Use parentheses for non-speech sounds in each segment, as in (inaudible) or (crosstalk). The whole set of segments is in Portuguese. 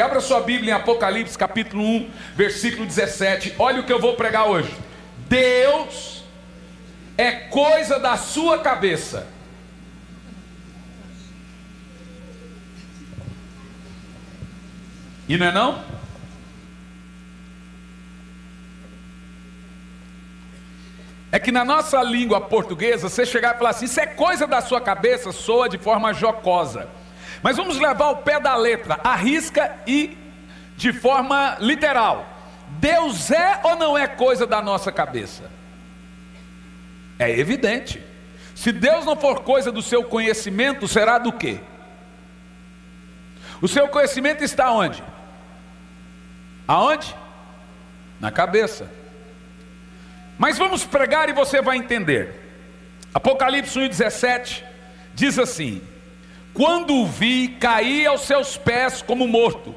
Abra sua Bíblia em Apocalipse, capítulo 1, versículo 17. Olha o que eu vou pregar hoje. Deus é coisa da sua cabeça. E não é não? É que na nossa língua portuguesa, você chegar e falar assim, isso é coisa da sua cabeça, soa de forma jocosa. Mas vamos levar o pé da letra, arrisca e de forma literal. Deus é ou não é coisa da nossa cabeça? É evidente. Se Deus não for coisa do seu conhecimento, será do quê? O seu conhecimento está onde? Aonde? Na cabeça. Mas vamos pregar e você vai entender. Apocalipse 1,17 diz assim: Quando o vi, caí aos seus pés como morto.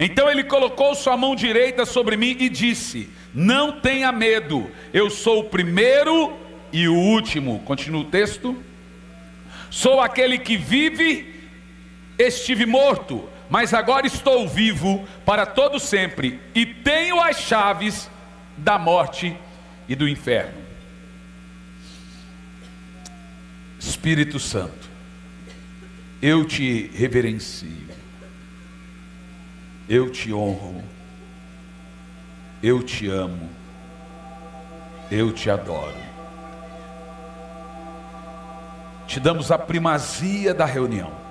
Então ele colocou sua mão direita sobre mim e disse: Não tenha medo, eu sou o primeiro e o último. Continua o texto. Sou aquele que vive, estive morto, mas agora estou vivo para todo sempre e tenho as chaves da morte e do inferno. Espírito Santo, eu te reverencio, eu te honro, eu te amo, eu te adoro. Te damos a primazia da reunião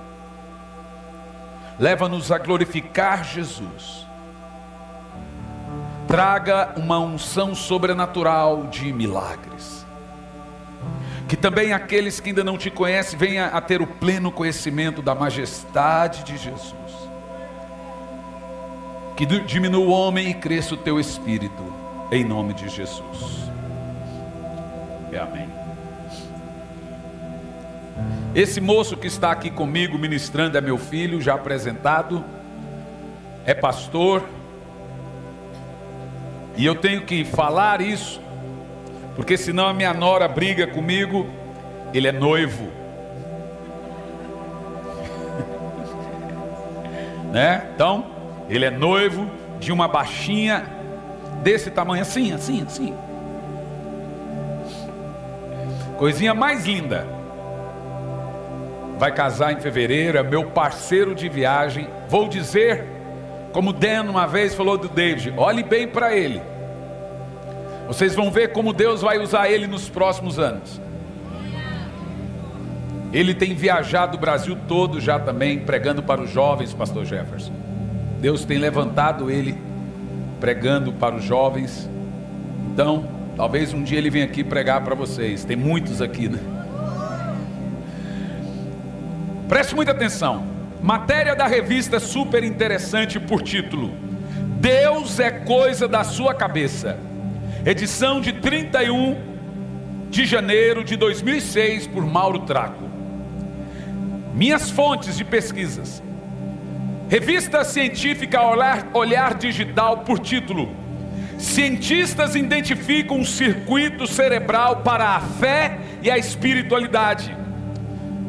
leva-nos a glorificar Jesus. Traga uma unção sobrenatural de milagres. Que também aqueles que ainda não te conhecem venham a ter o pleno conhecimento da majestade de Jesus. Que diminua o homem e cresça o teu espírito, em nome de Jesus. amém. Esse moço que está aqui comigo ministrando é meu filho, já apresentado, é pastor, e eu tenho que falar isso, porque senão a minha nora briga comigo, ele é noivo, (laughs) né? Então, ele é noivo de uma baixinha desse tamanho, assim, assim, assim, coisinha mais linda vai casar em fevereiro, é meu parceiro de viagem. Vou dizer, como Dan uma vez falou do David: olhe bem para ele. Vocês vão ver como Deus vai usar ele nos próximos anos. Ele tem viajado o Brasil todo já também, pregando para os jovens, Pastor Jefferson. Deus tem levantado ele pregando para os jovens. Então, talvez um dia ele venha aqui pregar para vocês. Tem muitos aqui, né? Preste muita atenção. Matéria da revista super interessante por título: Deus é coisa da sua cabeça. Edição de 31 de janeiro de 2006 por Mauro Traco. Minhas fontes de pesquisas. Revista científica Olhar, Olhar Digital por título: Cientistas identificam um circuito cerebral para a fé e a espiritualidade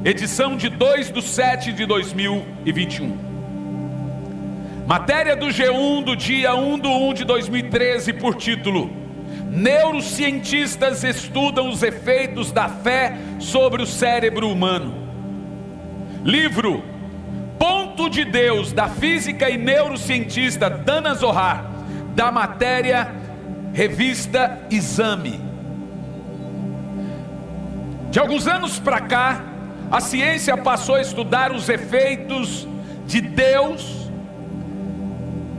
edição de 2 de 7 de 2021. Matéria do G1 do dia 1 de 1 de 2013 por título: Neurocientistas estudam os efeitos da fé sobre o cérebro humano. Livro Ponto de Deus da física e neurocientista Dana Zohar, da matéria Revista Exame. De alguns anos para cá, a ciência passou a estudar os efeitos de Deus,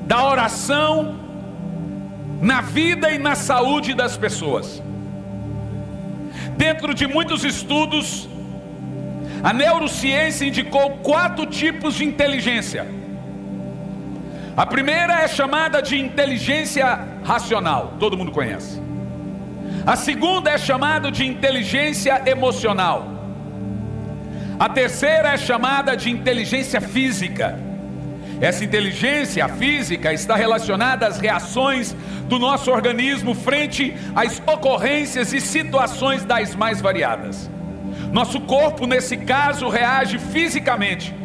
da oração, na vida e na saúde das pessoas. Dentro de muitos estudos, a neurociência indicou quatro tipos de inteligência. A primeira é chamada de inteligência racional, todo mundo conhece. A segunda é chamada de inteligência emocional. A terceira é chamada de inteligência física. Essa inteligência física está relacionada às reações do nosso organismo frente às ocorrências e situações das mais variadas. Nosso corpo, nesse caso, reage fisicamente.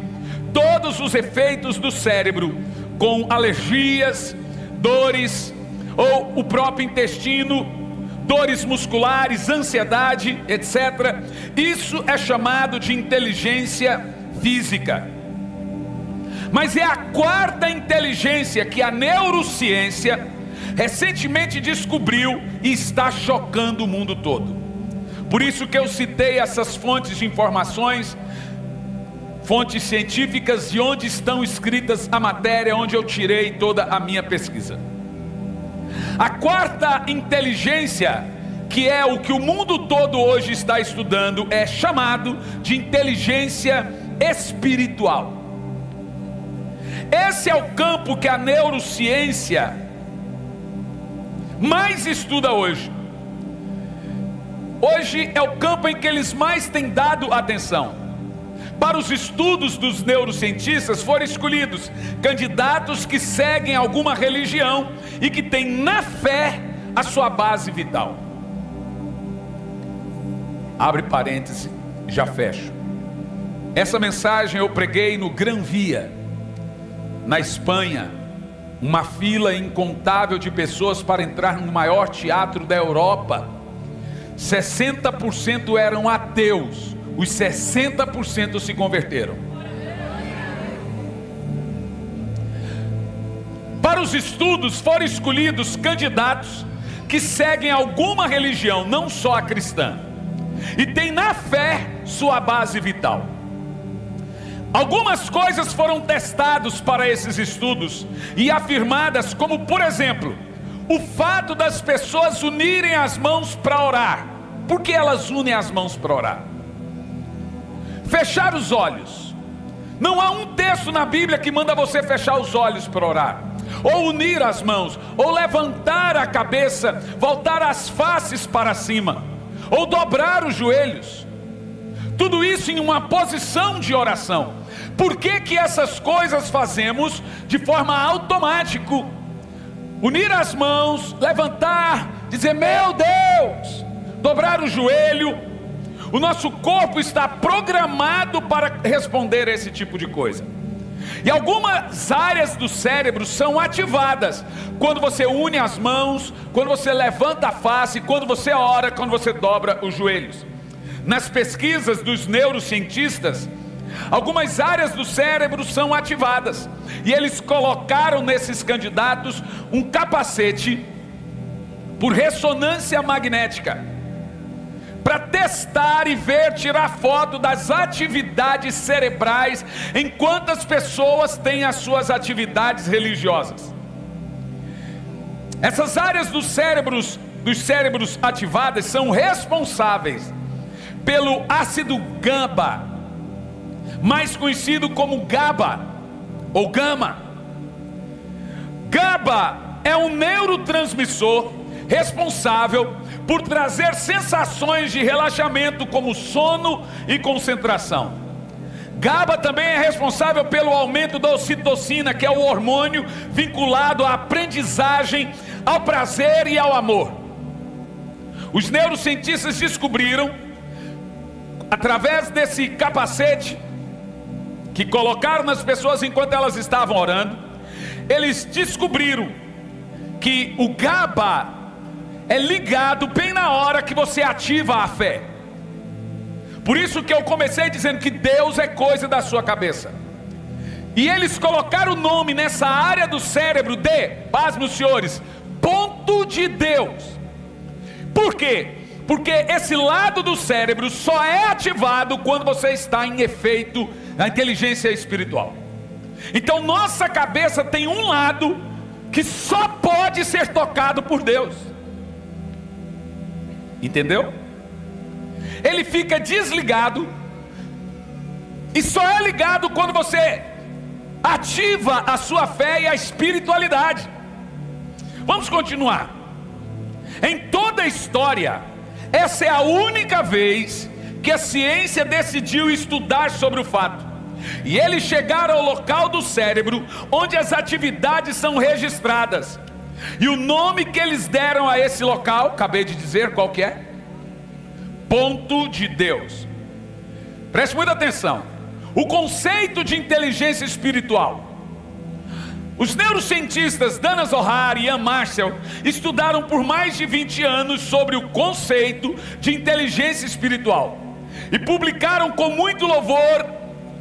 Todos os efeitos do cérebro com alergias, dores, ou o próprio intestino, dores musculares, ansiedade, etc. Isso é chamado de inteligência física. Mas é a quarta inteligência que a neurociência recentemente descobriu e está chocando o mundo todo. Por isso que eu citei essas fontes de informações, fontes científicas de onde estão escritas a matéria, onde eu tirei toda a minha pesquisa. A quarta inteligência, que é o que o mundo todo hoje está estudando, é chamado de inteligência espiritual. Esse é o campo que a neurociência mais estuda hoje. Hoje é o campo em que eles mais têm dado atenção. Para os estudos dos neurocientistas foram escolhidos candidatos que seguem alguma religião e que têm na fé a sua base vital. Abre parêntese, já fecho. Essa mensagem eu preguei no Gran Via, na Espanha, uma fila incontável de pessoas para entrar no maior teatro da Europa 60% eram ateus, os 60% se converteram. Para os estudos foram escolhidos candidatos que seguem alguma religião, não só a cristã, e tem na fé sua base vital. Algumas coisas foram testadas para esses estudos e afirmadas, como por exemplo, o fato das pessoas unirem as mãos para orar. Por que elas unem as mãos para orar? Fechar os olhos. Não há um texto na Bíblia que manda você fechar os olhos para orar, ou unir as mãos, ou levantar a cabeça, voltar as faces para cima, ou dobrar os joelhos. Tudo isso em uma posição de oração. Por que, que essas coisas fazemos de forma automática? unir as mãos, levantar, dizer: Meu Deus, dobrar o joelho. O nosso corpo está programado para responder a esse tipo de coisa. E algumas áreas do cérebro são ativadas quando você une as mãos, quando você levanta a face, quando você ora, quando você dobra os joelhos. Nas pesquisas dos neurocientistas, Algumas áreas do cérebro são ativadas. E eles colocaram nesses candidatos um capacete por ressonância magnética para testar e ver, tirar foto das atividades cerebrais enquanto as pessoas têm as suas atividades religiosas. Essas áreas dos cérebros, dos cérebros ativadas são responsáveis pelo ácido GABA, mais conhecido como GABA ou gama. GABA é um neurotransmissor responsável por trazer sensações de relaxamento como sono e concentração. GABA também é responsável pelo aumento da ocitocina, que é o hormônio vinculado à aprendizagem, ao prazer e ao amor. Os neurocientistas descobriram, através desse capacete, que colocaram nas pessoas enquanto elas estavam orando, eles descobriram que o GABA é ligado bem na hora que você ativa a fé. Por isso que eu comecei dizendo que Deus é coisa da sua cabeça. E eles colocaram o nome nessa área do cérebro de, pasme os senhores, ponto de Deus. Por quê? Porque esse lado do cérebro só é ativado quando você está em efeito a inteligência espiritual. Então nossa cabeça tem um lado que só pode ser tocado por Deus. Entendeu? Ele fica desligado e só é ligado quando você ativa a sua fé e a espiritualidade. Vamos continuar. Em toda a história, essa é a única vez que a ciência decidiu estudar sobre o fato. E eles chegaram ao local do cérebro onde as atividades são registradas. E o nome que eles deram a esse local, acabei de dizer qual que é? Ponto de Deus. Preste muita atenção. O conceito de inteligência espiritual Os neurocientistas Dana Zohar e Ian Marshall estudaram por mais de 20 anos sobre o conceito de inteligência espiritual e publicaram com muito louvor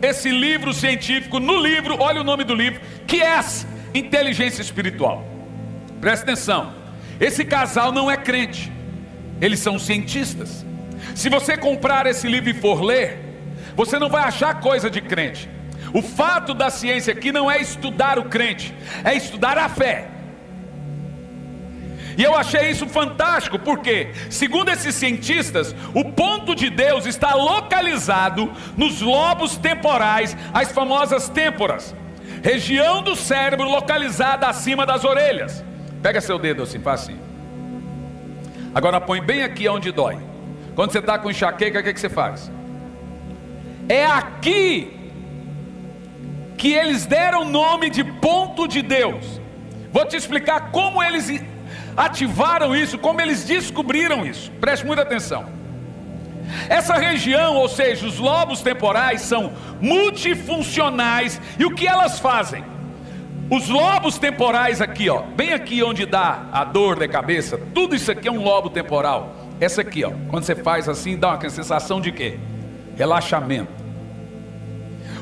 esse livro científico no livro, olha o nome do livro, que é Inteligência Espiritual. Presta atenção, esse casal não é crente, eles são cientistas. Se você comprar esse livro e for ler, você não vai achar coisa de crente. O fato da ciência aqui não é estudar o crente, é estudar a fé. E eu achei isso fantástico, porque, segundo esses cientistas, o ponto de Deus está localizado nos lobos temporais, as famosas têmporas, região do cérebro localizada acima das orelhas. Pega seu dedo assim, faz assim. Agora põe bem aqui onde dói. Quando você está com enxaqueca, o que, que você faz? É aqui que eles deram o nome de ponto de Deus. Vou te explicar como eles ativaram isso, como eles descobriram isso. Preste muita atenção. Essa região, ou seja, os lobos temporais, são multifuncionais. E o que elas fazem? Os lobos temporais aqui, ó, bem aqui onde dá a dor da cabeça, tudo isso aqui é um lobo temporal. Essa aqui, ó, quando você faz assim, dá uma sensação de quê? Relaxamento.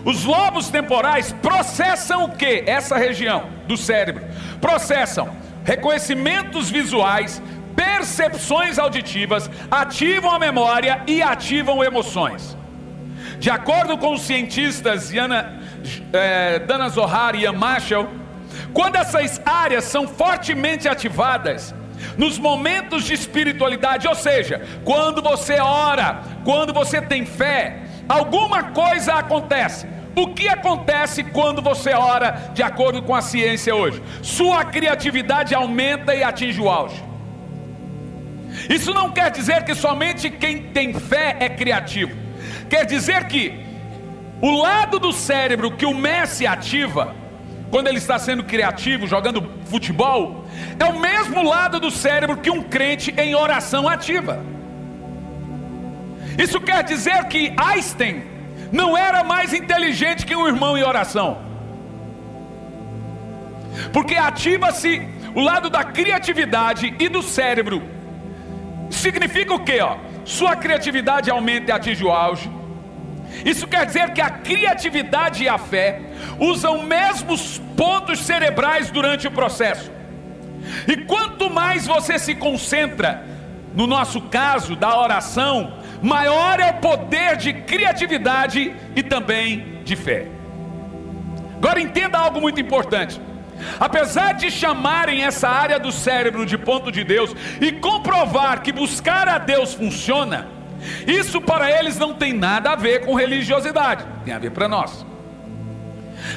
Os lobos temporais processam o que? Essa região do cérebro. Processam reconhecimentos visuais, percepções auditivas, ativam a memória e ativam emoções. De acordo com os cientistas Yana, eh, Dana Zohar e Ian Marshall, quando essas áreas são fortemente ativadas, nos momentos de espiritualidade, ou seja, quando você ora, quando você tem fé, alguma coisa acontece. O que acontece quando você ora de acordo com a ciência hoje? Sua criatividade aumenta e atinge o auge. Isso não quer dizer que somente quem tem fé é criativo. Quer dizer que o lado do cérebro que o Messi ativa, quando ele está sendo criativo, jogando futebol, é o mesmo lado do cérebro que um crente em oração ativa. Isso quer dizer que Einstein não era mais inteligente que um irmão em oração. Porque ativa-se o lado da criatividade e do cérebro. Significa o que? Sua criatividade aumenta e atinge o auge. Isso quer dizer que a criatividade e a fé usam mesmos pontos cerebrais durante o processo. E quanto mais você se concentra, no nosso caso da oração, maior é o poder de criatividade e também de fé. Agora entenda algo muito importante. Apesar de chamarem essa área do cérebro de ponto de Deus e comprovar que buscar a Deus funciona, isso para eles não tem nada a ver com religiosidade, tem a ver para nós.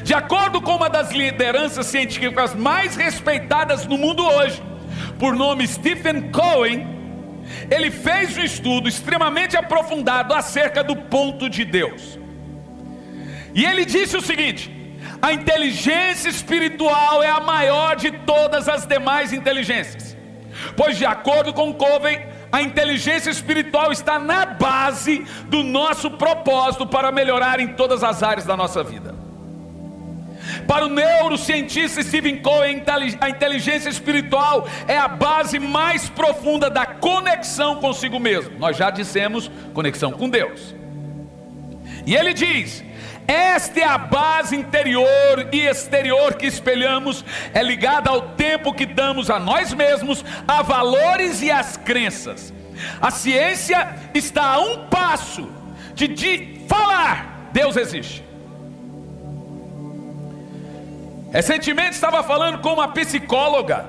De acordo com uma das lideranças científicas mais respeitadas no mundo hoje, por nome Stephen Cohen, ele fez um estudo extremamente aprofundado acerca do ponto de Deus. E ele disse o seguinte: a inteligência espiritual é a maior de todas as demais inteligências, pois, de acordo com Covey, a inteligência espiritual está na base do nosso propósito para melhorar em todas as áreas da nossa vida. Para o neurocientista Stephen Cohen, a inteligência espiritual é a base mais profunda da conexão consigo mesmo. Nós já dissemos conexão com Deus. E ele diz: esta é a base interior e exterior que espelhamos, é ligada ao tempo que damos a nós mesmos, a valores e às crenças. A ciência está a um passo de, de falar: Deus existe. Recentemente estava falando com uma psicóloga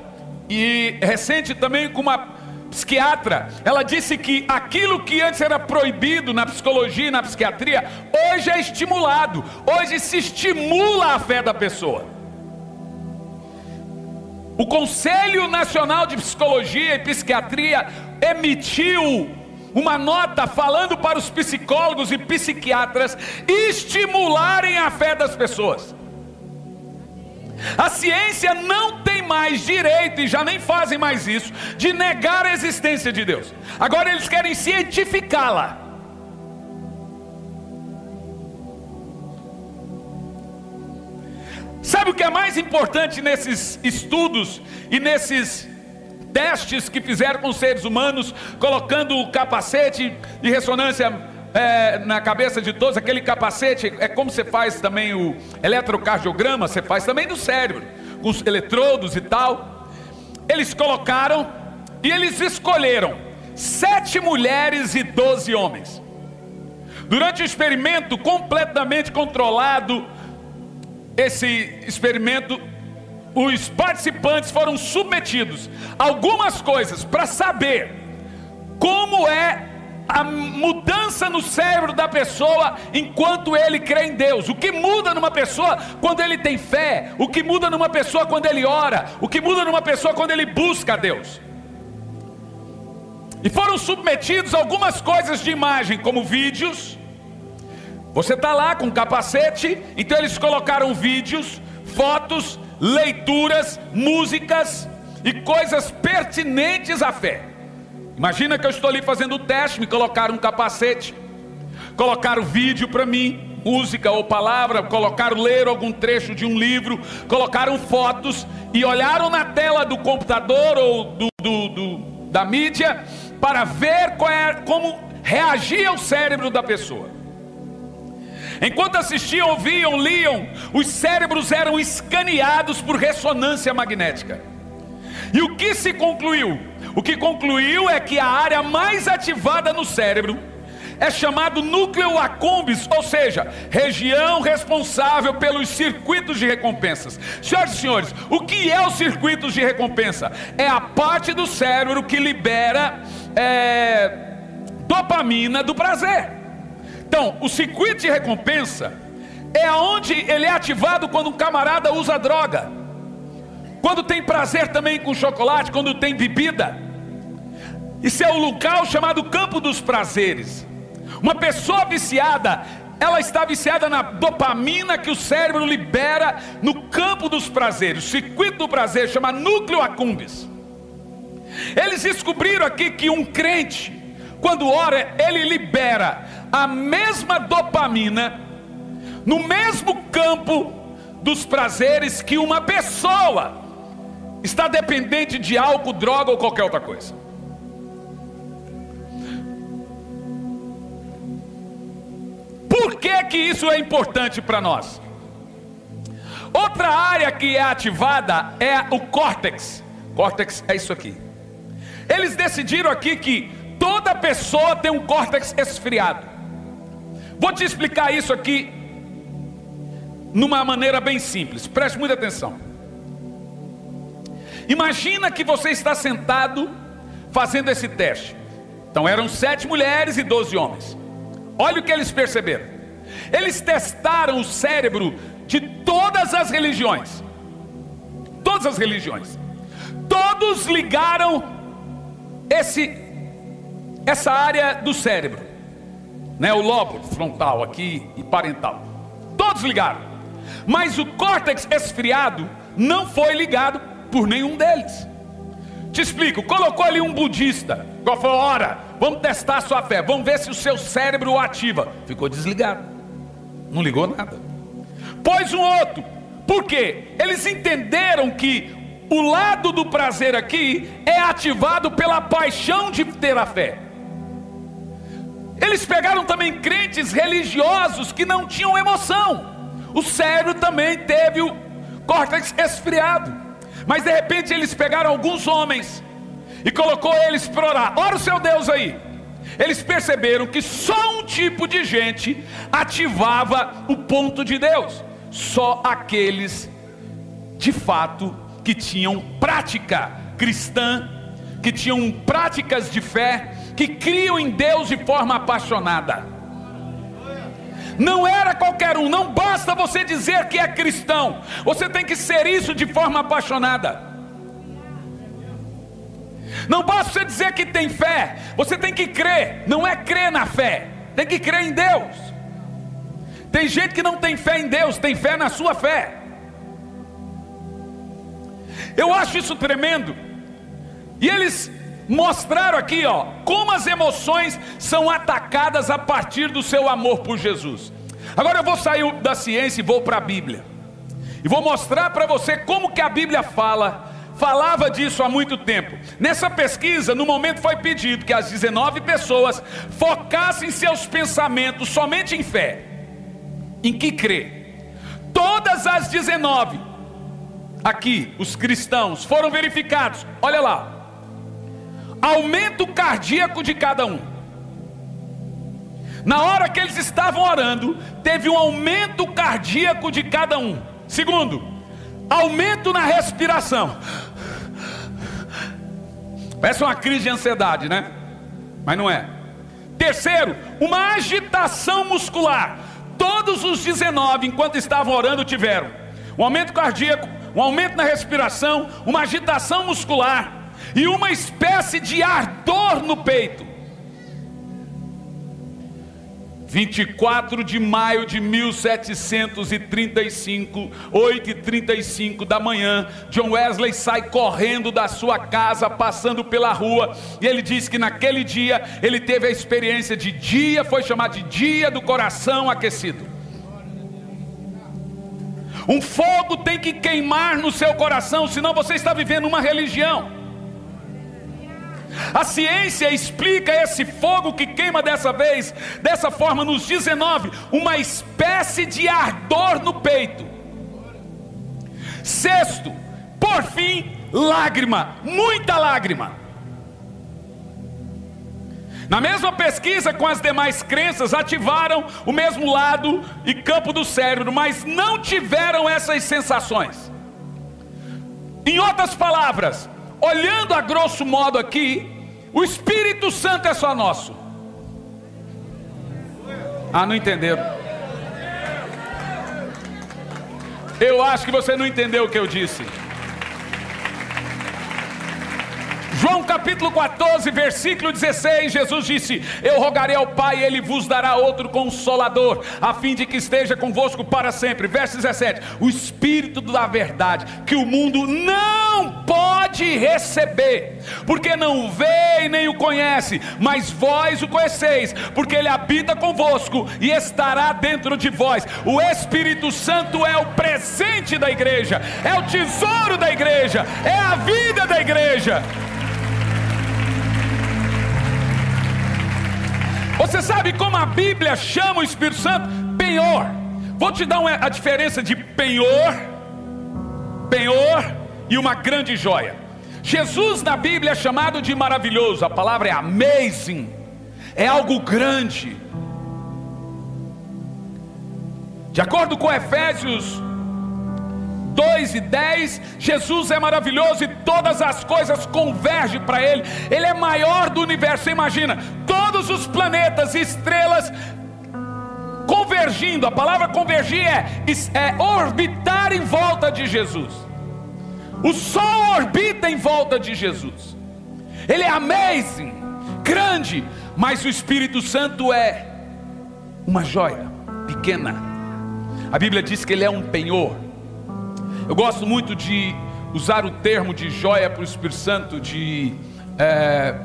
e recente também com uma psiquiatra. Ela disse que aquilo que antes era proibido na psicologia e na psiquiatria, hoje é estimulado. Hoje se estimula a fé da pessoa. O Conselho Nacional de Psicologia e Psiquiatria emitiu uma nota falando para os psicólogos e psiquiatras estimularem a fé das pessoas. A ciência não tem mais direito, e já nem fazem mais isso, de negar a existência de Deus. Agora eles querem cientificá-la. Sabe o que é mais importante nesses estudos e nesses testes que fizeram com seres humanos, colocando o capacete de ressonância é, na cabeça de todos, aquele capacete, é como você faz também o eletrocardiograma, você faz também do cérebro, com os eletrodos e tal. Eles colocaram e eles escolheram sete mulheres e doze homens. Durante o experimento completamente controlado, esse experimento, os participantes foram submetidos a algumas coisas para saber como é a mudança no cérebro da pessoa enquanto ele crê em Deus. O que muda numa pessoa quando ele tem fé, o que muda numa pessoa quando ele ora, o que muda numa pessoa quando ele busca a Deus. E foram submetidos a algumas coisas de imagem, como vídeos. Você está lá com capacete, então eles colocaram vídeos, fotos, leituras, músicas e coisas pertinentes à fé. Imagina que eu estou ali fazendo o teste, me colocaram um capacete, colocaram vídeo para mim, música ou palavra, colocaram ler algum trecho de um livro, colocaram fotos e olharam na tela do computador ou do, do, do da mídia para ver é, como reagia o cérebro da pessoa. Enquanto assistiam, ouviam, liam, os cérebros eram escaneados por ressonância magnética. E o que se concluiu? O que concluiu é que a área mais ativada no cérebro é chamado núcleo accumbens, ou seja, região responsável pelos circuitos de recompensas. Senhoras e senhores, o que é os circuitos de recompensa? É a parte do cérebro que libera é, dopamina do prazer. Então, o circuito de recompensa é onde ele é ativado quando um camarada usa droga. Quando tem prazer também com chocolate, quando tem bebida. Isso é o local chamado campo dos prazeres. Uma pessoa viciada, ela está viciada na dopamina que o cérebro libera no campo dos prazeres. O circuito do prazer chama núcleo accumbens. Eles descobriram aqui que um crente, quando ora, ele libera a mesma dopamina no mesmo campo dos prazeres que uma pessoa está dependente de álcool, droga ou qualquer outra coisa. Por que que isso é importante para nós? Outra área que é ativada é o córtex. Córtex é isso aqui. Eles decidiram aqui que toda pessoa tem um córtex esfriado. Vou te explicar isso aqui numa maneira bem simples. Preste muita atenção. Imagina que você está sentado fazendo esse teste. Então eram sete mulheres e doze homens. Olha o que eles perceberam. Eles testaram o cérebro de todas as religiões. Todas as religiões. Todos ligaram esse essa área do cérebro, né, o lobo frontal aqui e parental. Todos ligaram. Mas o córtex esfriado não foi ligado por nenhum deles. Te explico, colocou ali um budista, qual foi a hora? Vamos testar a sua fé, vamos ver se o seu cérebro o ativa. Ficou desligado, não ligou nada. Pôs um outro, por quê? Eles entenderam que o lado do prazer aqui é ativado pela paixão de ter a fé. Eles pegaram também crentes religiosos que não tinham emoção. O cérebro também teve o córtex esfriado. Mas de repente eles pegaram alguns homens e colocou eles para orar. Ora o seu Deus aí. Eles perceberam que só um tipo de gente ativava o ponto de Deus. Só aqueles de fato que tinham prática cristã, que tinham práticas de fé, que criam em Deus de forma apaixonada. Não era qualquer um, não basta você dizer que é cristão, você tem que ser isso de forma apaixonada. Não basta você dizer que tem fé, você tem que crer, não é crer na fé, tem que crer em Deus. Tem gente que não tem fé em Deus, tem fé na sua fé. Eu acho isso tremendo. E eles mostraram aqui, ó, como as emoções são atacadas a partir do seu amor por Jesus. Agora eu vou sair da ciência e vou para a Bíblia. E vou mostrar para você como que a Bíblia fala falava disso há muito tempo. Nessa pesquisa, no momento foi pedido que as 19 pessoas focassem seus pensamentos somente em fé. Em que crer? Todas as 19 aqui, os cristãos, foram verificados. Olha lá. Aumento cardíaco de cada um. Na hora que eles estavam orando, teve um aumento cardíaco de cada um. Segundo, aumento na respiração. Parece uma crise de ansiedade, né? Mas não é. Terceiro, uma agitação muscular. Todos os 19, enquanto estavam orando, tiveram um aumento cardíaco, um aumento na respiração, uma agitação muscular e uma espécie de ardor no peito. 24 de maio de 1735, 8h35 da manhã, John Wesley sai correndo da sua casa, passando pela rua, e ele diz que naquele dia ele teve a experiência de dia, foi chamado de dia do coração aquecido. Um fogo tem que queimar no seu coração, senão você está vivendo uma religião. A ciência explica esse fogo que queima dessa vez, dessa forma, nos 19, uma espécie de ardor no peito. Sexto, por fim, lágrima, muita lágrima. Na mesma pesquisa com as demais crenças, ativaram o mesmo lado e campo do cérebro, mas não tiveram essas sensações. Em outras palavras, olhando a grosso modo aqui, o Espírito Santo é só nosso. Ah, não entenderam? Eu acho que você não entendeu o que eu disse. João capítulo 14, versículo 16, Jesus disse: Eu rogarei ao Pai, Ele vos dará outro consolador, a fim de que esteja convosco para sempre. Verso 17: O Espírito da verdade, que o mundo não pode receber, porque não vê e nem o conhece, mas vós o conheceis, porque Ele habita convosco e estará dentro de vós. O Espírito Santo é o presente da igreja, é o tesouro da igreja, é a vida da igreja. Você sabe como a Bíblia chama o Espírito Santo? Penhor. Vou te dar uma, a diferença de penhor, penhor e uma grande joia. Jesus na Bíblia é chamado de maravilhoso, a palavra é amazing, é algo grande. De acordo com Efésios 2 e 10, Jesus é maravilhoso e todas as coisas convergem para Ele. Ele é maior do universo. Você imagina, todos os planetas e estrelas convergindo. A palavra convergir é, é orbitar em volta de Jesus. O Sol orbita em volta de Jesus. Ele é amazing, grande, mas o Espírito Santo é uma joia pequena. A Bíblia diz que ele é um penhor eu gosto muito de usar o termo de joia para o Espírito Santo, de é,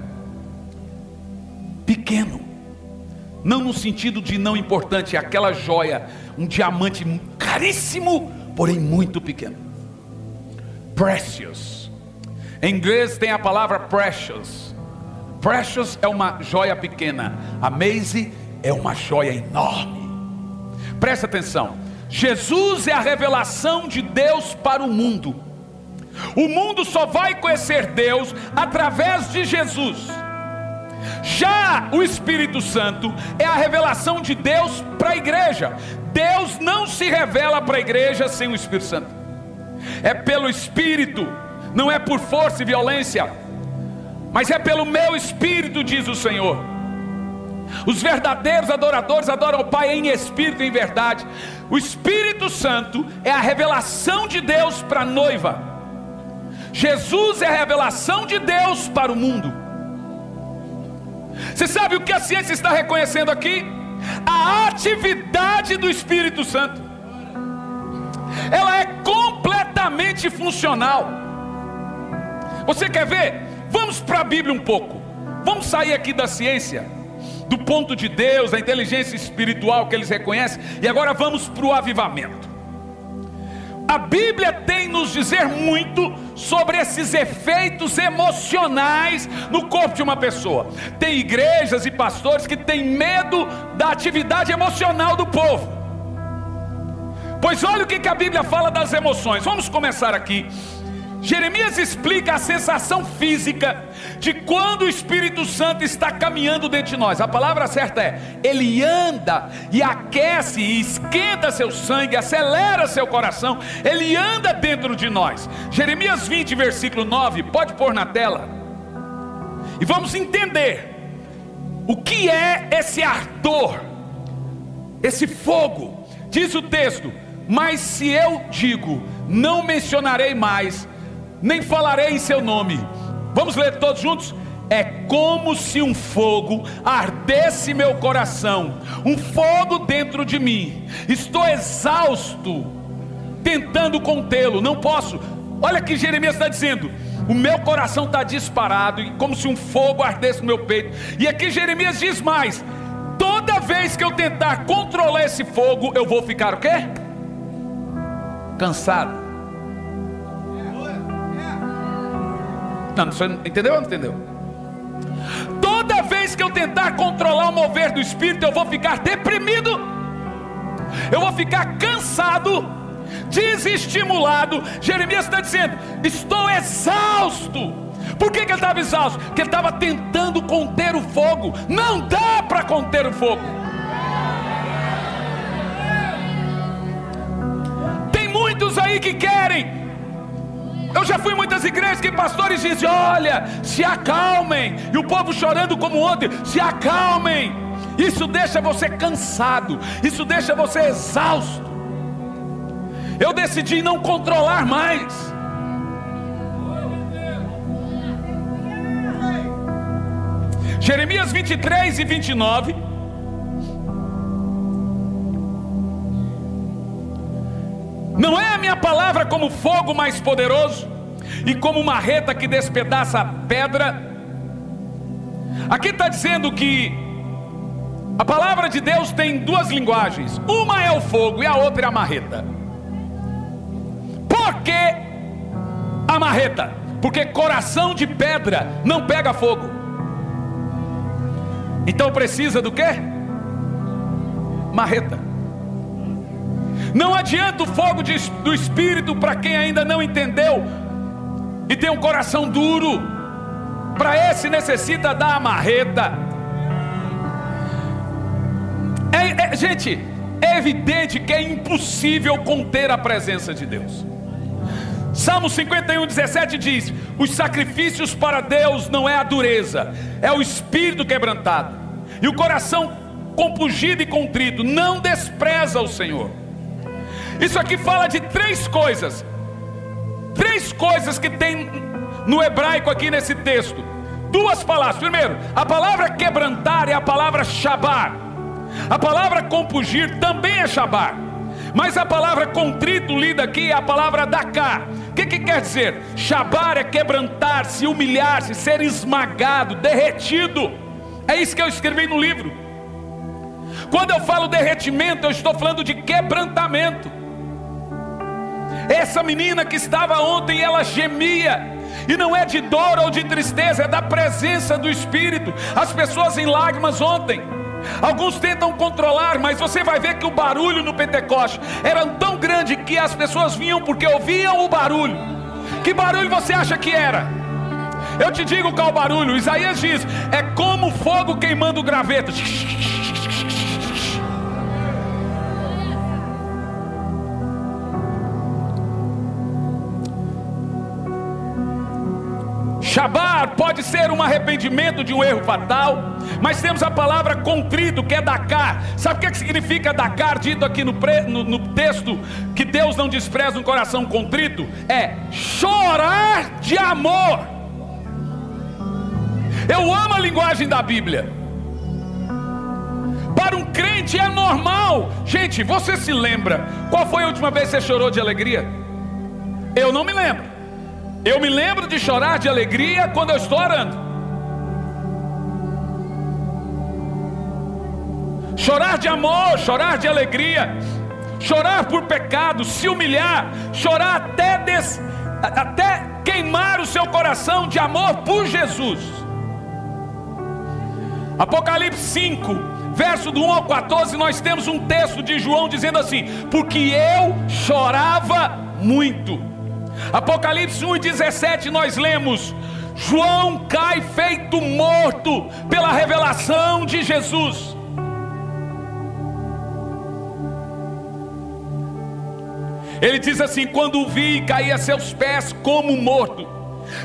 pequeno. Não no sentido de não importante, é aquela joia, um diamante caríssimo, porém muito pequeno. Precious. Em inglês tem a palavra precious. Precious é uma joia pequena. Amazing é uma joia enorme. Presta atenção. Jesus é a revelação de Deus para o mundo. O mundo só vai conhecer Deus através de Jesus. Já o Espírito Santo é a revelação de Deus para a igreja. Deus não se revela para a igreja sem o Espírito Santo. É pelo Espírito, não é por força e violência, mas é pelo meu Espírito, diz o Senhor. Os verdadeiros adoradores adoram o Pai em espírito e em verdade. O Espírito Santo é a revelação de Deus para a noiva. Jesus é a revelação de Deus para o mundo. Você sabe o que a ciência está reconhecendo aqui? A atividade do Espírito Santo. Ela é completamente funcional. Você quer ver? Vamos para a Bíblia um pouco. Vamos sair aqui da ciência do ponto de Deus, da inteligência espiritual que eles reconhecem, e agora vamos para o avivamento. A Bíblia tem nos dizer muito sobre esses efeitos emocionais no corpo de uma pessoa. Tem igrejas e pastores que têm medo da atividade emocional do povo. Pois olha o que a Bíblia fala das emoções. Vamos começar aqui. Jeremias explica a sensação física de quando o Espírito Santo está caminhando dentro de nós. A palavra certa é: ele anda e aquece e esquenta seu sangue, acelera seu coração, ele anda dentro de nós. Jeremias 20, versículo 9, pode pôr na tela. E vamos entender o que é esse ardor, esse fogo. Diz o texto: Mas se eu digo, não mencionarei mais nem falarei em seu nome. Vamos ler todos juntos? É como se um fogo ardesse meu coração, um fogo dentro de mim. Estou exausto, tentando contê-lo, não posso. Olha que Jeremias está dizendo: o meu coração está disparado, como se um fogo ardesse no meu peito. E aqui Jeremias diz mais: toda vez que eu tentar controlar esse fogo, eu vou ficar o quê? Cansado. Você entendeu ou não entendeu? Toda vez que eu tentar controlar o mover do espírito, eu vou ficar deprimido, eu vou ficar cansado, desestimulado. Jeremias está dizendo: estou exausto. Por que, que ele estava exausto? Porque ele estava tentando conter o fogo. Não dá para conter o fogo. Tem muitos aí que querem eu já fui em muitas igrejas que pastores dizem: olha, se acalmem, e o povo chorando como ontem, se acalmem. Isso deixa você cansado, isso deixa você exausto. Eu decidi não controlar mais. Jeremias 23 e 29. Não é a minha palavra como fogo mais poderoso e como marreta que despedaça a pedra? Aqui está dizendo que a palavra de Deus tem duas linguagens: uma é o fogo e a outra é a marreta. Por que a marreta? Porque coração de pedra não pega fogo. Então precisa do que? Marreta. Não adianta o fogo de, do Espírito para quem ainda não entendeu e tem um coração duro. Para esse necessita da marreta. É, é, gente, é evidente que é impossível conter a presença de Deus. Salmo 51, 17 diz: Os sacrifícios para Deus não é a dureza, é o espírito quebrantado, e o coração compungido e contrito, não despreza o Senhor. Isso aqui fala de três coisas. Três coisas que tem no hebraico aqui nesse texto. Duas palavras. Primeiro, a palavra quebrantar é a palavra shabar. A palavra compungir também é shabar. Mas a palavra contrito lida aqui é a palavra daká. O que, que quer dizer? Shabar é quebrantar-se, humilhar-se, ser esmagado, derretido. É isso que eu escrevi no livro. Quando eu falo derretimento, eu estou falando de quebrantamento. Essa menina que estava ontem, ela gemia. E não é de dor ou de tristeza, é da presença do Espírito. As pessoas em lágrimas ontem. Alguns tentam controlar, mas você vai ver que o barulho no Pentecoste era tão grande que as pessoas vinham porque ouviam o barulho. Que barulho você acha que era? Eu te digo qual barulho. Isaías diz: é como fogo queimando graveto. (laughs) Shabar pode ser um arrependimento de um erro fatal, mas temos a palavra contrito, que é Dakar. Sabe o que, significa Dakar, dito aqui no, pre, no, no texto, que Deus não despreza um coração contrito? É chorar de amor. Eu amo a linguagem da Bíblia. Para um crente é normal. Gente, você se lembra qual foi a última vez que você chorou de alegria? Eu não me lembro. Eu me lembro de chorar de alegria quando eu estou orando. Chorar de amor, chorar de alegria, chorar por pecado, se humilhar, chorar até, des, até queimar o seu coração de amor por Jesus. Apocalipse 5, verso do 1 ao 14, nós temos um texto de João dizendo assim: Porque eu chorava muito. Apocalipse 1 e 17, nós lemos: João cai feito morto pela revelação de Jesus. Ele diz assim: Quando o vi, caí a seus pés como morto.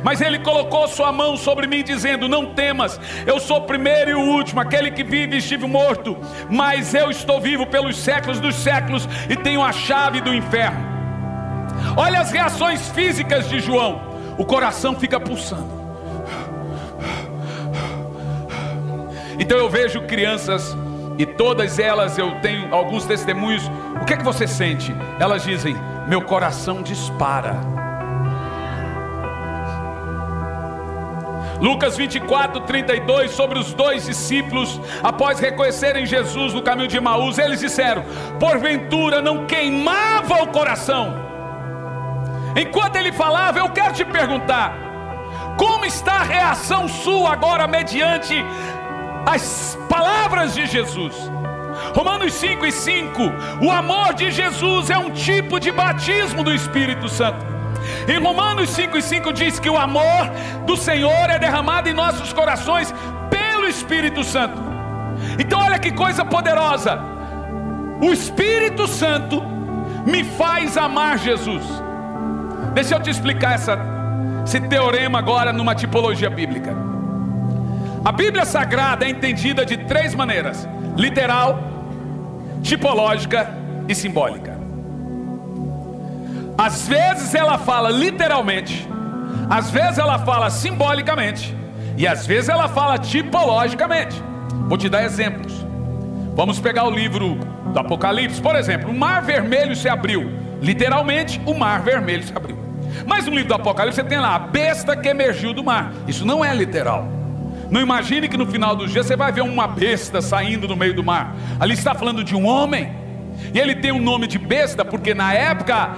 Mas ele colocou sua mão sobre mim, dizendo: Não temas, eu sou o primeiro e o último, aquele que vive e estive morto, mas eu estou vivo pelos séculos dos séculos e tenho a chave do inferno. Olha as reações físicas de João, o coração fica pulsando. Então eu vejo crianças e todas elas eu tenho alguns testemunhos. O que é que você sente? Elas dizem: Meu coração dispara. Lucas 24, 32, sobre os dois discípulos, após reconhecerem Jesus no caminho de Maús, eles disseram: Porventura não queimava o coração. Enquanto ele falava, eu quero te perguntar: como está a reação sua agora, mediante as palavras de Jesus? Romanos 5 e 5: o amor de Jesus é um tipo de batismo do Espírito Santo. Em Romanos 5,5 diz que o amor do Senhor é derramado em nossos corações pelo Espírito Santo. Então, olha que coisa poderosa. O Espírito Santo me faz amar Jesus. Deixa eu te explicar essa, esse teorema agora numa tipologia bíblica. A Bíblia Sagrada é entendida de três maneiras: literal, tipológica e simbólica. Às vezes ela fala literalmente, às vezes ela fala simbolicamente, e às vezes ela fala tipologicamente. Vou te dar exemplos. Vamos pegar o livro do Apocalipse, por exemplo, o mar vermelho se abriu. Literalmente, o mar vermelho se abriu. Mas no livro do Apocalipse você tem lá a besta que emergiu do mar. Isso não é literal. Não imagine que no final do dia você vai ver uma besta saindo no meio do mar. Ali está falando de um homem. E ele tem o um nome de besta porque na época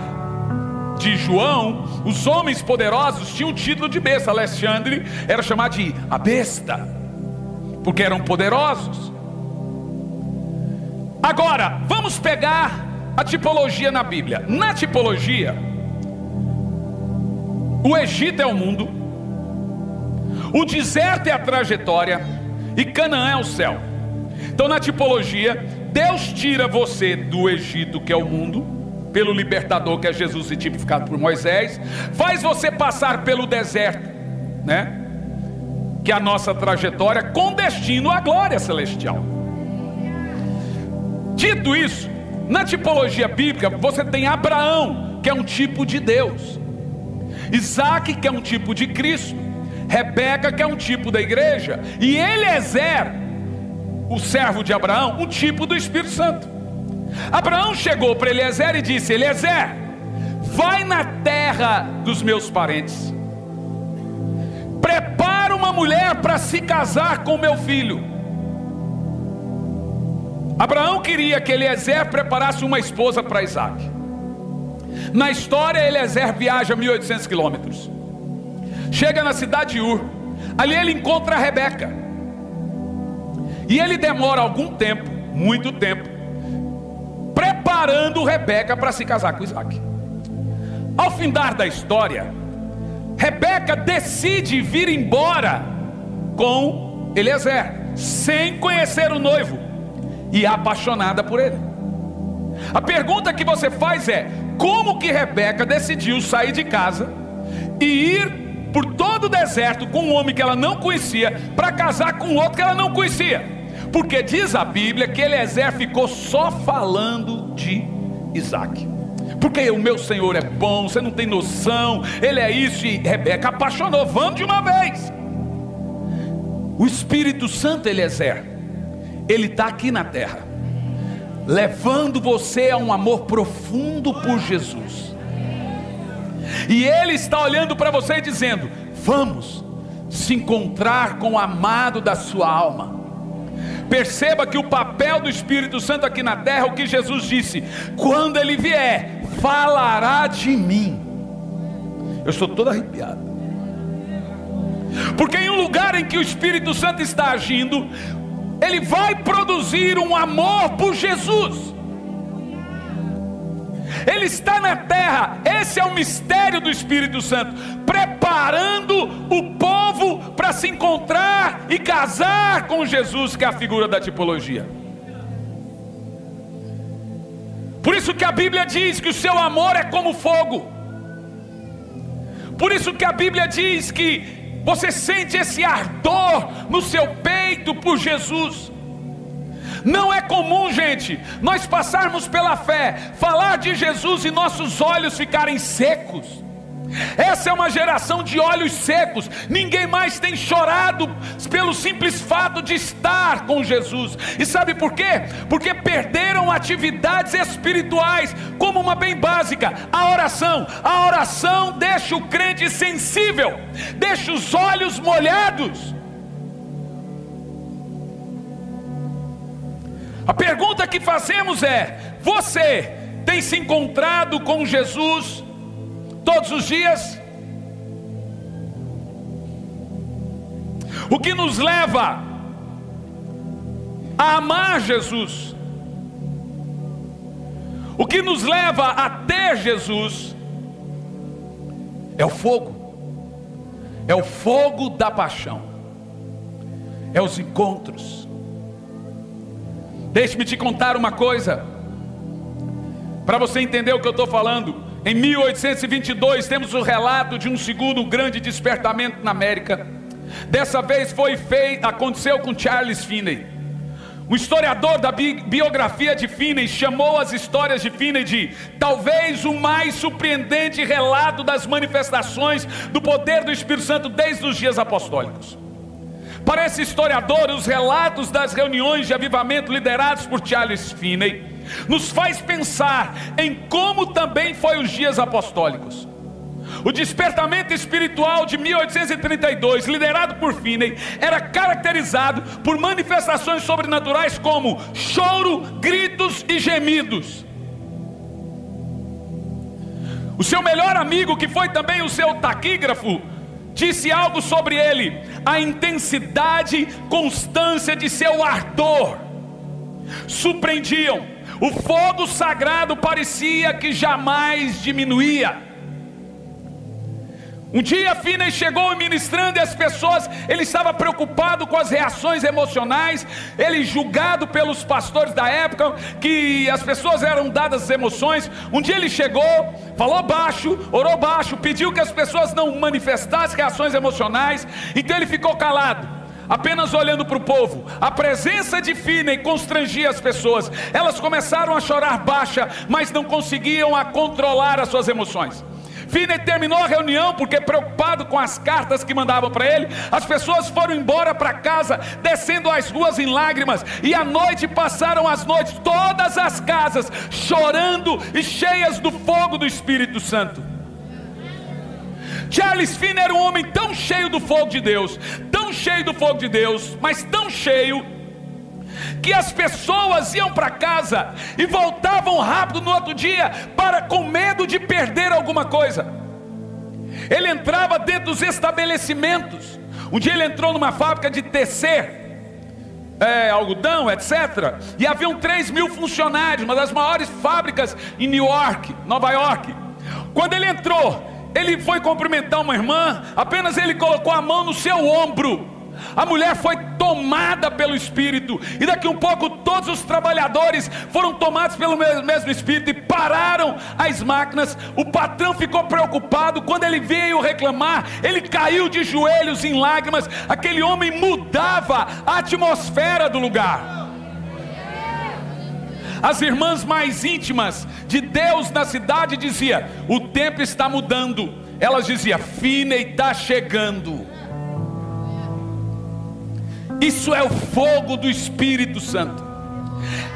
de João, os homens poderosos tinham o título de besta. Alexandre era chamado de a besta, porque eram poderosos. Agora, vamos pegar a tipologia na Bíblia. Na tipologia, o Egito é o mundo, o deserto é a trajetória e Canaã é o céu. Então, na tipologia, Deus tira você do Egito, que é o mundo, pelo libertador que é Jesus e tipificado por Moisés, faz você passar pelo deserto, né? Que é a nossa trajetória com destino à glória celestial. Dito isso, na tipologia bíblica, você tem Abraão, que é um tipo de Deus, Isaac, que é um tipo de Cristo, Rebeca, que é um tipo da igreja, e Eliezer, o servo de Abraão, um tipo do Espírito Santo. Abraão chegou para Eliezer e disse: Eliezer, vai na terra dos meus parentes, prepara uma mulher para se casar com meu filho. Abraão queria que Eliezer preparasse uma esposa para Isaac. Na história, Eliezer viaja 1.800 quilômetros. Chega na cidade de Ur. Ali ele encontra Rebeca. E ele demora algum tempo, muito tempo, preparando Rebeca para se casar com Isaac. Ao findar da história, Rebeca decide vir embora com Eliezer, sem conhecer o noivo e apaixonada por ele. A pergunta que você faz é: como que Rebeca decidiu sair de casa e ir por todo o deserto com um homem que ela não conhecia para casar com outro que ela não conhecia? Porque diz a Bíblia que Eliezer ficou só falando de Isaac. Porque o meu Senhor é bom, você não tem noção, ele é isso, e Rebeca apaixonou, vamos de uma vez. O Espírito Santo, Eliezer, ele está aqui na terra, levando você a um amor profundo por Jesus. E ele está olhando para você e dizendo: Vamos se encontrar com o amado da sua alma Perceba que o papel do Espírito Santo aqui na terra, o que Jesus disse: quando ele vier, falará de mim. Eu estou todo arrepiado. Porque em um lugar em que o Espírito Santo está agindo, ele vai produzir um amor por Jesus. Ele está na terra, esse é o mistério do Espírito Santo, preparando o povo para se encontrar e casar com Jesus, que é a figura da tipologia. Por isso que a Bíblia diz que o seu amor é como fogo. Por isso que a Bíblia diz que você sente esse ardor no seu peito por Jesus. Não é comum, gente, nós passarmos pela fé, falar de Jesus e nossos olhos ficarem secos. Essa é uma geração de olhos secos. Ninguém mais tem chorado pelo simples fato de estar com Jesus. E sabe por quê? Porque perderam atividades espirituais, como uma bem básica, a oração. A oração deixa o crente sensível, deixa os olhos molhados. A pergunta que fazemos é: você tem se encontrado com Jesus todos os dias? O que nos leva a amar Jesus, o que nos leva a ter Jesus, é o fogo, é o fogo da paixão, é os encontros, Deixe-me te contar uma coisa, para você entender o que eu estou falando. Em 1822 temos o relato de um segundo grande despertamento na América. Dessa vez foi feito, aconteceu com Charles Finney. O historiador da bi biografia de Finney chamou as histórias de Finney de talvez o mais surpreendente relato das manifestações do poder do Espírito Santo desde os dias apostólicos. Para esse historiador, os relatos das reuniões de avivamento liderados por Charles Finney nos faz pensar em como também foi os dias apostólicos. O despertamento espiritual de 1832, liderado por Finney, era caracterizado por manifestações sobrenaturais como choro, gritos e gemidos. O seu melhor amigo, que foi também o seu taquígrafo, disse algo sobre ele: a intensidade, constância de seu ardor. Surpreendiam, o fogo sagrado parecia que jamais diminuía. Um dia Finney chegou ministrando e as pessoas, ele estava preocupado com as reações emocionais, ele julgado pelos pastores da época, que as pessoas eram dadas as emoções. Um dia ele chegou, falou baixo, orou baixo, pediu que as pessoas não manifestassem reações emocionais, então ele ficou calado apenas olhando para o povo. A presença de Finney constrangia as pessoas. Elas começaram a chorar baixa, mas não conseguiam a controlar as suas emoções. Finney terminou a reunião porque preocupado com as cartas que mandavam para ele, as pessoas foram embora para casa, descendo as ruas em lágrimas, e à noite passaram as noites todas as casas chorando e cheias do fogo do Espírito Santo. Charles Finney era um homem tão cheio do fogo de Deus, tão cheio do fogo de Deus, mas tão cheio que as pessoas iam para casa e voltavam rápido no outro dia para com medo de perder alguma coisa. Ele entrava dentro dos estabelecimentos. Um dia ele entrou numa fábrica de tecer é, algodão, etc. E haviam 3 mil funcionários, uma das maiores fábricas em New York, Nova York. Quando ele entrou, ele foi cumprimentar uma irmã, apenas ele colocou a mão no seu ombro a mulher foi tomada pelo Espírito, e daqui um pouco todos os trabalhadores foram tomados pelo mesmo Espírito e pararam as máquinas. O patrão ficou preocupado. Quando ele veio reclamar, ele caiu de joelhos em lágrimas. Aquele homem mudava a atmosfera do lugar as irmãs mais íntimas de Deus na cidade dizia: o tempo está mudando. Elas diziam: Finney está chegando. Isso é o fogo do Espírito Santo.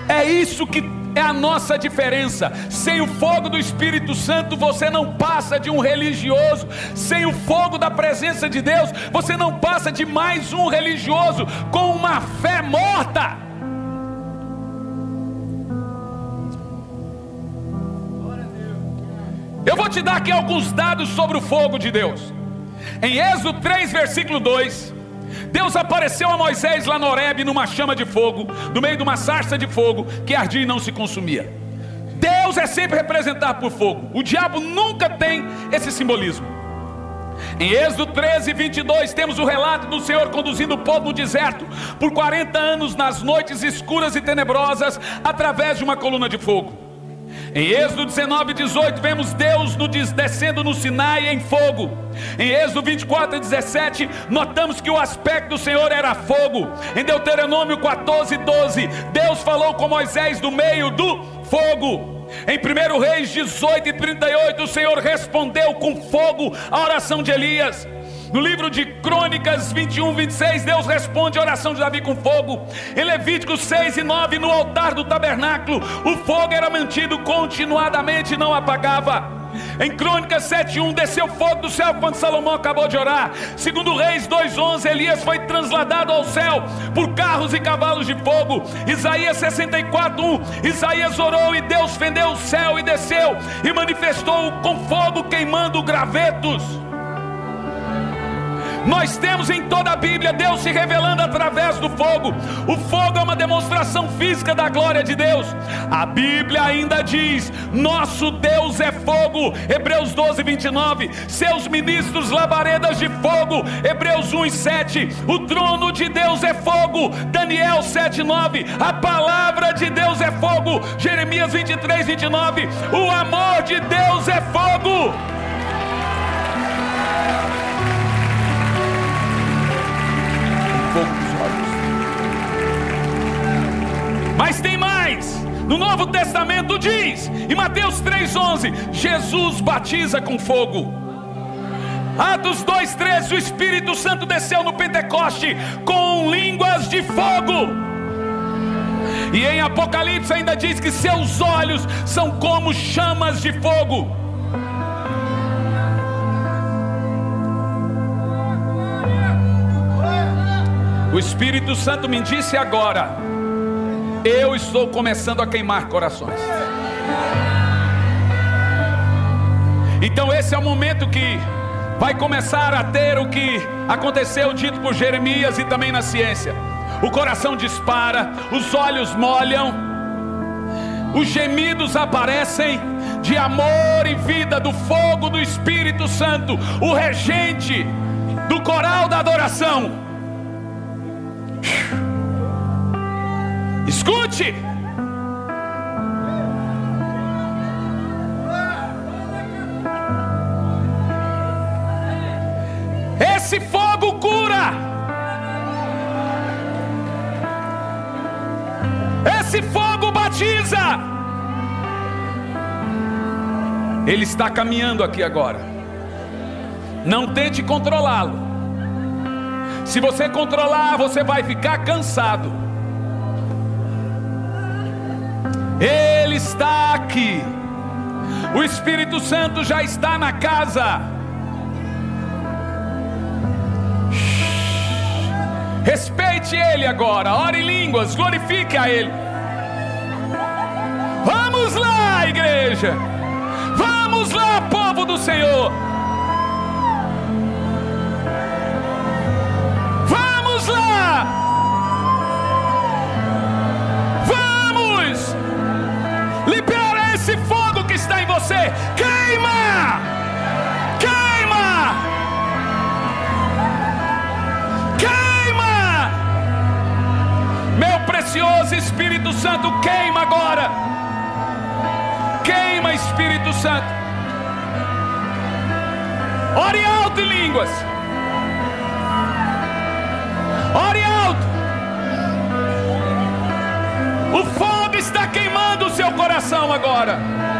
É isso que é a nossa diferença. Sem o fogo do Espírito Santo, você não passa de um religioso. Sem o fogo da presença de Deus, você não passa de mais um religioso com uma fé morta. Te dar aqui alguns dados sobre o fogo de Deus. Em Êxodo 3, versículo 2, Deus apareceu a Moisés lá no Horebe numa chama de fogo, no meio de uma sarça de fogo que ardia e não se consumia. Deus é sempre representado por fogo. O diabo nunca tem esse simbolismo. Em Êxodo 13, 22, temos o relato do Senhor conduzindo o povo no deserto por 40 anos nas noites escuras e tenebrosas, através de uma coluna de fogo. Em Êxodo 19, 18, vemos Deus no, descendo no Sinai em fogo. Em Êxodo 24 17, notamos que o aspecto do Senhor era fogo. Em Deuteronômio 14, 12, Deus falou com Moisés do meio do fogo. Em 1 Reis 18 e 38, o Senhor respondeu com fogo a oração de Elias. No livro de Crônicas 21, 26, Deus responde a oração de Davi com fogo. Em Levíticos 6 e 9, no altar do tabernáculo, o fogo era mantido continuadamente e não apagava. Em Crônicas 7:1 desceu fogo do céu quando Salomão acabou de orar. Segundo Reis 2:11, Elias foi trasladado ao céu por carros e cavalos de fogo. Isaías 64:1, Isaías orou e Deus fendeu o céu e desceu e manifestou com fogo queimando gravetos. Nós temos em toda a Bíblia Deus se revelando através do fogo. O fogo é uma demonstração física da glória de Deus. A Bíblia ainda diz: Nosso Deus é fogo. Hebreus 12, 29. Seus ministros labaredas de fogo. Hebreus 1 e 7. O trono de Deus é fogo. Daniel 7, 9. A palavra de Deus é fogo. Jeremias 23, 29. O amor de Deus é fogo. No Novo Testamento diz, em Mateus 3,11, Jesus batiza com fogo. Atos 2,13, o Espírito Santo desceu no Pentecoste com línguas de fogo. E em Apocalipse ainda diz que seus olhos são como chamas de fogo. O Espírito Santo me disse agora eu estou começando a queimar corações. Então esse é o momento que vai começar a ter o que aconteceu dito por Jeremias e também na ciência. O coração dispara, os olhos molham, os gemidos aparecem de amor e vida do fogo do Espírito Santo, o regente do coral da adoração Escute! Esse fogo cura. Esse fogo batiza. Ele está caminhando aqui agora. Não tente controlá-lo. Se você controlar, você vai ficar cansado. Ele está aqui. O Espírito Santo já está na casa. Respeite Ele agora. Ore em línguas, glorifique a Ele. Vamos lá, igreja. Vamos lá, povo do Senhor. Você, queima! Queima! Queima! Meu precioso Espírito Santo, queima agora! Queima, Espírito Santo! Ore alto em línguas! Ore alto! O fogo está queimando o seu coração agora.